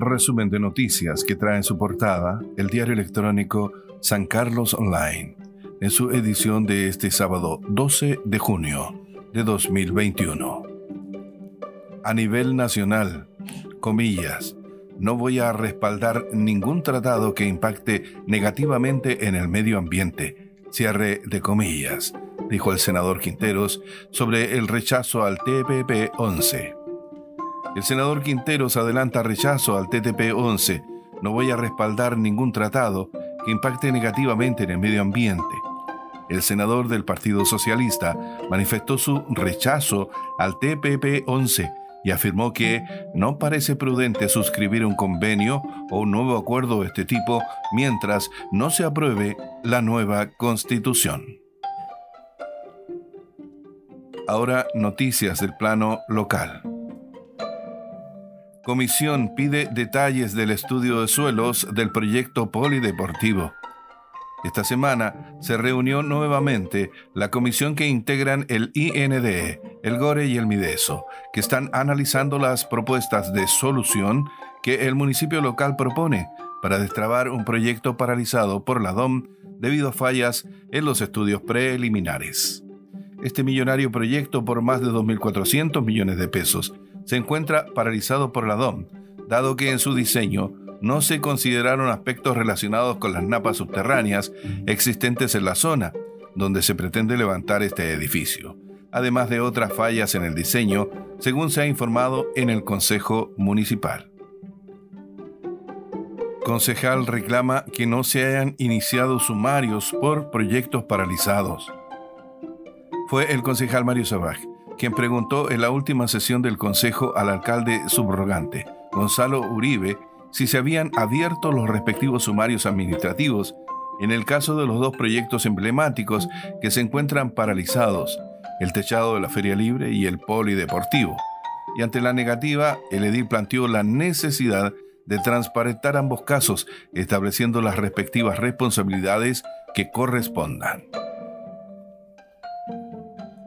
resumen de noticias que trae en su portada el diario electrónico San Carlos Online, en su edición de este sábado 12 de junio de 2021. A nivel nacional, comillas, no voy a respaldar ningún tratado que impacte negativamente en el medio ambiente, cierre de comillas, dijo el senador Quinteros sobre el rechazo al TPP-11. El senador Quinteros adelanta rechazo al TTP-11. No voy a respaldar ningún tratado que impacte negativamente en el medio ambiente. El senador del Partido Socialista manifestó su rechazo al TPP-11 y afirmó que no parece prudente suscribir un convenio o un nuevo acuerdo de este tipo mientras no se apruebe la nueva constitución. Ahora noticias del plano local. Comisión pide detalles del estudio de suelos del proyecto polideportivo. Esta semana se reunió nuevamente la comisión que integran el INDE, el GORE y el MIDESO, que están analizando las propuestas de solución que el municipio local propone para destrabar un proyecto paralizado por la DOM debido a fallas en los estudios preliminares. Este millonario proyecto por más de 2.400 millones de pesos se encuentra paralizado por la DOM, dado que en su diseño no se consideraron aspectos relacionados con las napas subterráneas existentes en la zona donde se pretende levantar este edificio, además de otras fallas en el diseño, según se ha informado en el Consejo Municipal. Concejal reclama que no se hayan iniciado sumarios por proyectos paralizados. Fue el concejal Mario Sabaj quien preguntó en la última sesión del Consejo al alcalde subrogante, Gonzalo Uribe, si se habían abierto los respectivos sumarios administrativos en el caso de los dos proyectos emblemáticos que se encuentran paralizados, el techado de la Feria Libre y el polideportivo. Y ante la negativa, el edil planteó la necesidad de transparentar ambos casos, estableciendo las respectivas responsabilidades que correspondan.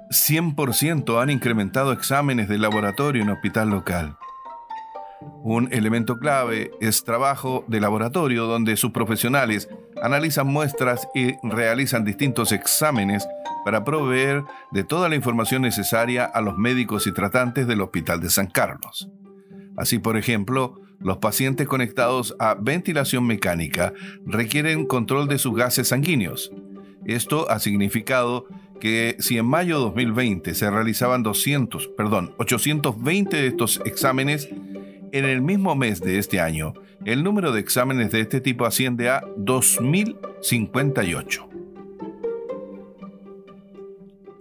100% han incrementado exámenes de laboratorio en hospital local. Un elemento clave es trabajo de laboratorio donde sus profesionales analizan muestras y realizan distintos exámenes para proveer de toda la información necesaria a los médicos y tratantes del Hospital de San Carlos. Así, por ejemplo, los pacientes conectados a ventilación mecánica requieren control de sus gases sanguíneos. Esto ha significado que si en mayo de 2020 se realizaban 200, perdón, 820 de estos exámenes, en el mismo mes de este año, el número de exámenes de este tipo asciende a 2058.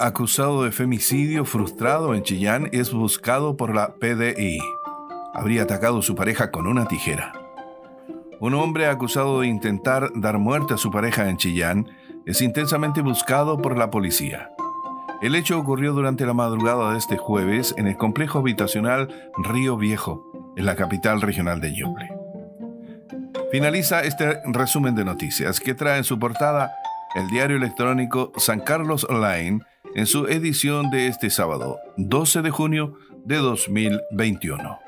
Acusado de femicidio frustrado en Chillán es buscado por la PDI. Habría atacado a su pareja con una tijera. Un hombre acusado de intentar dar muerte a su pareja en Chillán es intensamente buscado por la policía. El hecho ocurrió durante la madrugada de este jueves en el complejo habitacional Río Viejo, en la capital regional de Ñuble. Finaliza este resumen de noticias que trae en su portada el diario electrónico San Carlos Online en su edición de este sábado, 12 de junio de 2021.